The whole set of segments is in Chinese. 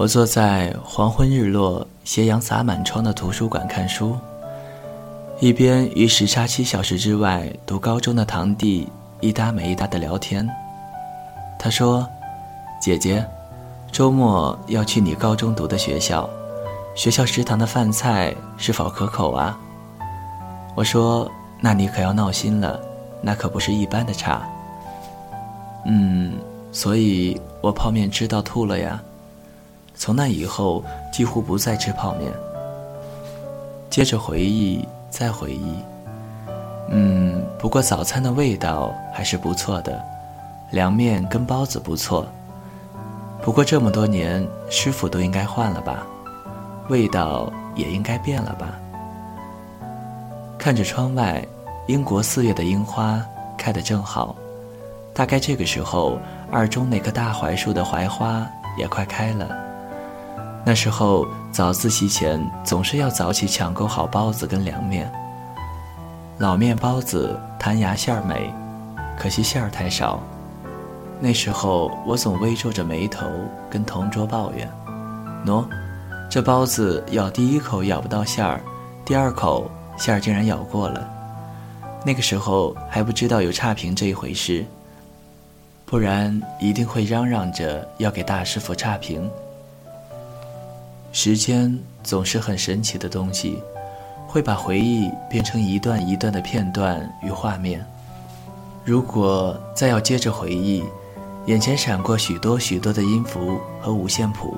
我坐在黄昏日落、斜阳洒满窗的图书馆看书，一边与时差七小时之外读高中的堂弟一搭没一搭的聊天。他说：“姐姐，周末要去你高中读的学校，学校食堂的饭菜是否可口啊？”我说：“那你可要闹心了，那可不是一般的差。”嗯，所以我泡面吃到吐了呀。从那以后，几乎不再吃泡面。接着回忆，再回忆。嗯，不过早餐的味道还是不错的，凉面跟包子不错。不过这么多年，师傅都应该换了吧，味道也应该变了吧。看着窗外，英国四月的樱花开得正好，大概这个时候，二中那棵大槐树的槐花也快开了。那时候早自习前总是要早起抢购好包子跟凉面。老面包子弹牙馅儿美，可惜馅儿太少。那时候我总微皱着眉头跟同桌抱怨：“喏，这包子咬第一口咬不到馅儿，第二口馅儿竟然咬过了。”那个时候还不知道有差评这一回事，不然一定会嚷嚷着要给大师傅差评。时间总是很神奇的东西，会把回忆变成一段一段的片段与画面。如果再要接着回忆，眼前闪过许多许多的音符和五线谱，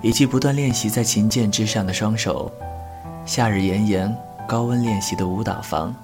以及不断练习在琴键之上的双手，夏日炎炎高温练习的舞蹈房，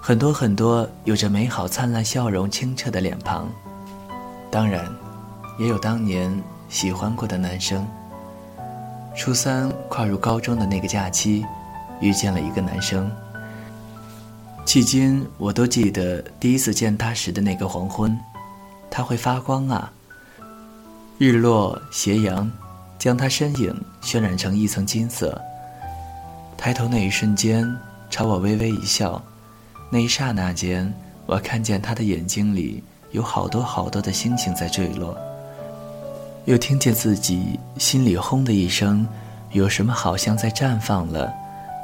很多很多有着美好灿烂笑容清澈的脸庞，当然，也有当年喜欢过的男生。初三跨入高中的那个假期，遇见了一个男生。迄今我都记得第一次见他时的那个黄昏，他会发光啊！日落斜阳，将他身影渲染成一层金色。抬头那一瞬间，朝我微微一笑，那一刹那间，我看见他的眼睛里有好多好多的星星在坠落。又听见自己心里轰的一声，有什么好像在绽放了，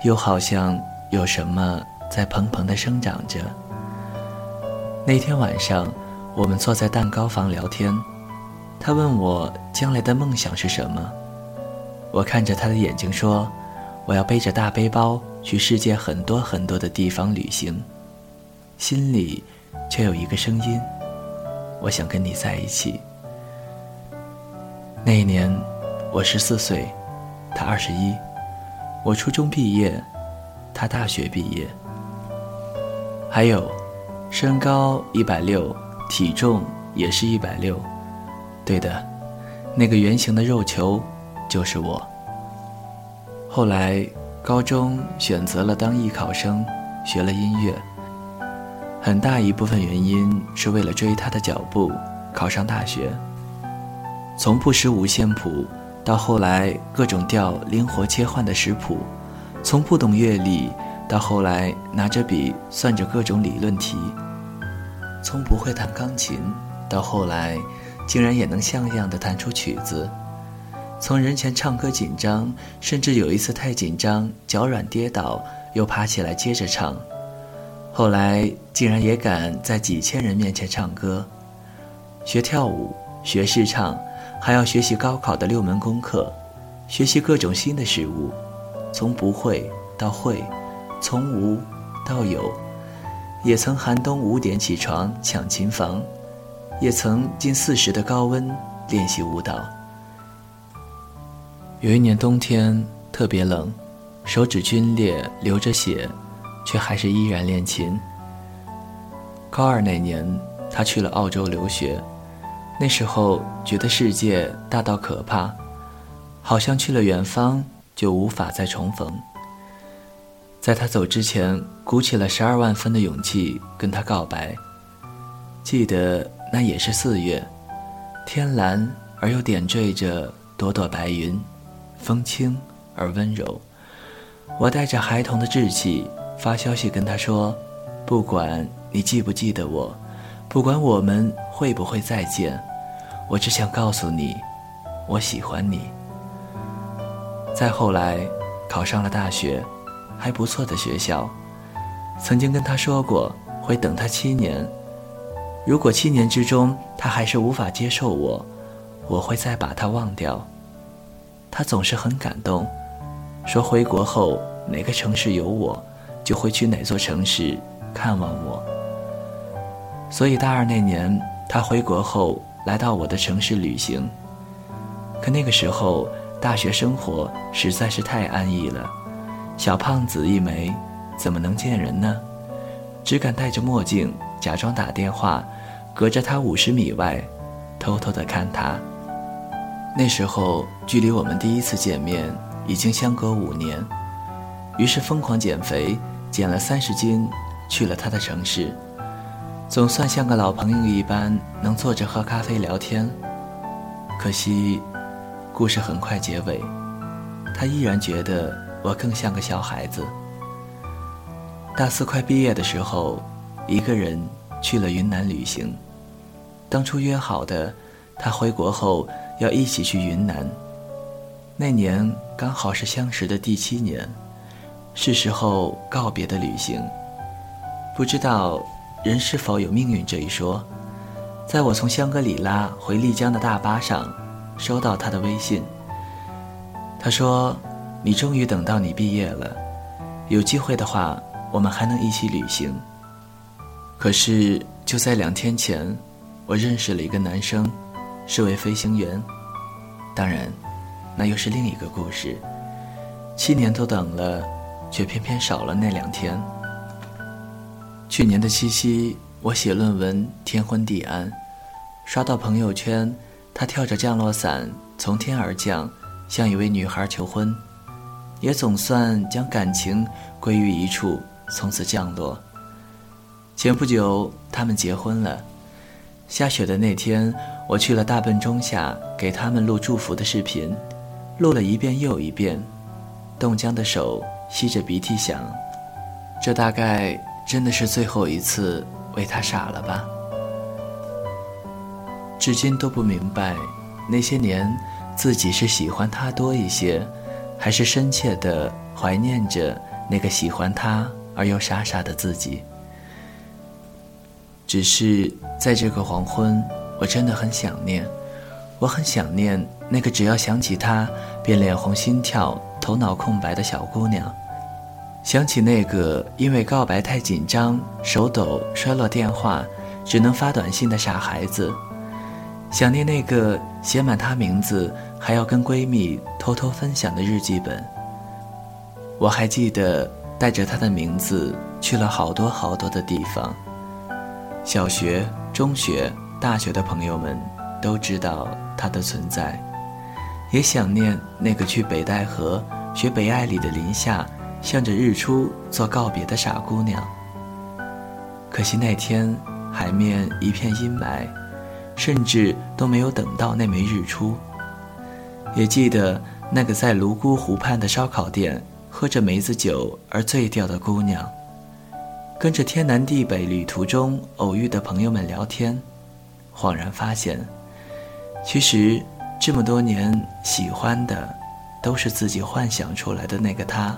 又好像有什么在蓬蓬的生长着。那天晚上，我们坐在蛋糕房聊天，他问我将来的梦想是什么，我看着他的眼睛说：“我要背着大背包去世界很多很多的地方旅行。”心里却有一个声音：“我想跟你在一起。”那一年，我十四岁，他二十一，我初中毕业，他大学毕业。还有，身高一百六，体重也是一百六，对的，那个圆形的肉球就是我。后来，高中选择了当艺考生，学了音乐。很大一部分原因是为了追他的脚步，考上大学。从不识五线谱，到后来各种调灵活切换的识谱；从不懂乐理，到后来拿着笔算着各种理论题；从不会弹钢琴，到后来竟然也能像样的弹出曲子；从人前唱歌紧张，甚至有一次太紧张脚软跌倒，又爬起来接着唱；后来竟然也敢在几千人面前唱歌，学跳舞，学试唱。还要学习高考的六门功课，学习各种新的事物，从不会到会，从无到有，也曾寒冬五点起床抢琴房，也曾近四十的高温练习舞蹈。有一年冬天特别冷，手指皲裂流着血，却还是依然练琴。高二那年，他去了澳洲留学。那时候觉得世界大到可怕，好像去了远方就无法再重逢。在他走之前，鼓起了十二万分的勇气跟他告白。记得那也是四月，天蓝而又点缀着朵朵白云，风轻而温柔。我带着孩童的稚气发消息跟他说：“不管你记不记得我。”不管我们会不会再见，我只想告诉你，我喜欢你。再后来，考上了大学，还不错的学校。曾经跟他说过会等他七年，如果七年之中他还是无法接受我，我会再把他忘掉。他总是很感动，说回国后哪个城市有我，就会去哪座城市看望我。所以大二那年，他回国后来到我的城市旅行。可那个时候，大学生活实在是太安逸了，小胖子一枚，怎么能见人呢？只敢戴着墨镜，假装打电话，隔着他五十米外，偷偷的看他。那时候距离我们第一次见面已经相隔五年，于是疯狂减肥，减了三十斤，去了他的城市，总算像个老朋友一般，能坐着喝咖啡聊天。可惜。故事很快结尾，他依然觉得我更像个小孩子。大四快毕业的时候，一个人去了云南旅行。当初约好的，他回国后要一起去云南。那年刚好是相识的第七年，是时候告别的旅行。不知道人是否有命运这一说，在我从香格里拉回丽江的大巴上。收到他的微信，他说：“你终于等到你毕业了，有机会的话，我们还能一起旅行。”可是就在两天前，我认识了一个男生，是位飞行员。当然，那又是另一个故事。七年都等了，却偏偏少了那两天。去年的七夕，我写论文天昏地暗，刷到朋友圈。他跳着降落伞从天而降，向一位女孩求婚，也总算将感情归于一处，从此降落。前不久他们结婚了，下雪的那天，我去了大笨钟下给他们录祝福的视频，录了一遍又一遍，冻僵的手吸着鼻涕想，这大概真的是最后一次为他傻了吧。至今都不明白，那些年自己是喜欢他多一些，还是深切的怀念着那个喜欢他而又傻傻的自己。只是在这个黄昏，我真的很想念，我很想念那个只要想起他便脸红心跳、头脑空白的小姑娘，想起那个因为告白太紧张、手抖摔落电话，只能发短信的傻孩子。想念那个写满她名字还要跟闺蜜偷偷分享的日记本。我还记得带着她的名字去了好多好多的地方。小学、中学、大学的朋友们都知道她的存在，也想念那个去北戴河学北爱里的林夏，向着日出做告别的傻姑娘。可惜那天海面一片阴霾。甚至都没有等到那枚日出。也记得那个在泸沽湖畔的烧烤店喝着梅子酒而醉掉的姑娘，跟着天南地北旅途中偶遇的朋友们聊天，恍然发现，其实这么多年喜欢的，都是自己幻想出来的那个他。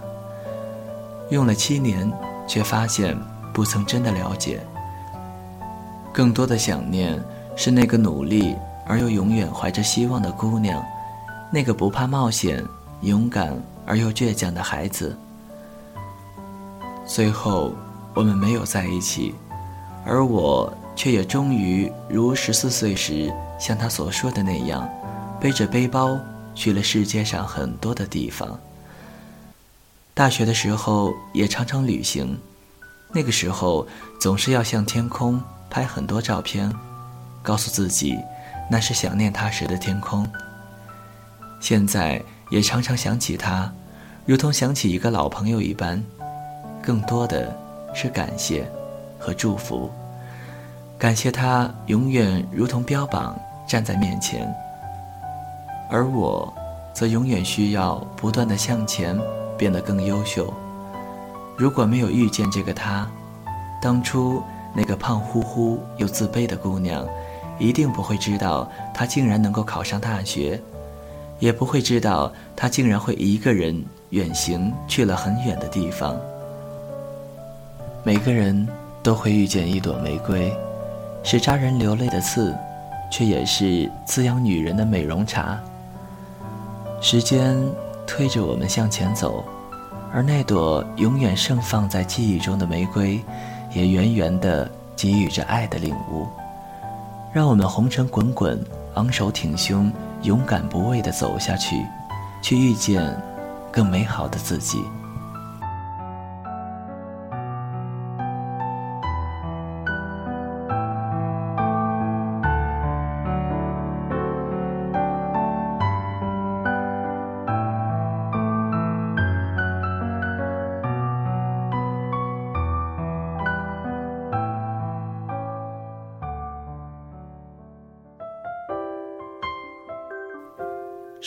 用了七年，却发现不曾真的了解。更多的想念。是那个努力而又永远怀着希望的姑娘，那个不怕冒险、勇敢而又倔强的孩子。最后，我们没有在一起，而我却也终于如十四岁时像他所说的那样，背着背包去了世界上很多的地方。大学的时候也常常旅行，那个时候总是要向天空拍很多照片。告诉自己，那是想念他时的天空。现在也常常想起他，如同想起一个老朋友一般，更多的是感谢和祝福。感谢他永远如同标榜站在面前，而我，则永远需要不断的向前，变得更优秀。如果没有遇见这个他，当初那个胖乎乎又自卑的姑娘。一定不会知道，他竟然能够考上大学，也不会知道他竟然会一个人远行去了很远的地方。每个人都会遇见一朵玫瑰，是扎人流泪的刺，却也是滋养女人的美容茶。时间推着我们向前走，而那朵永远盛放在记忆中的玫瑰，也源源的给予着爱的领悟。让我们红尘滚滚，昂首挺胸，勇敢不畏的走下去，去遇见更美好的自己。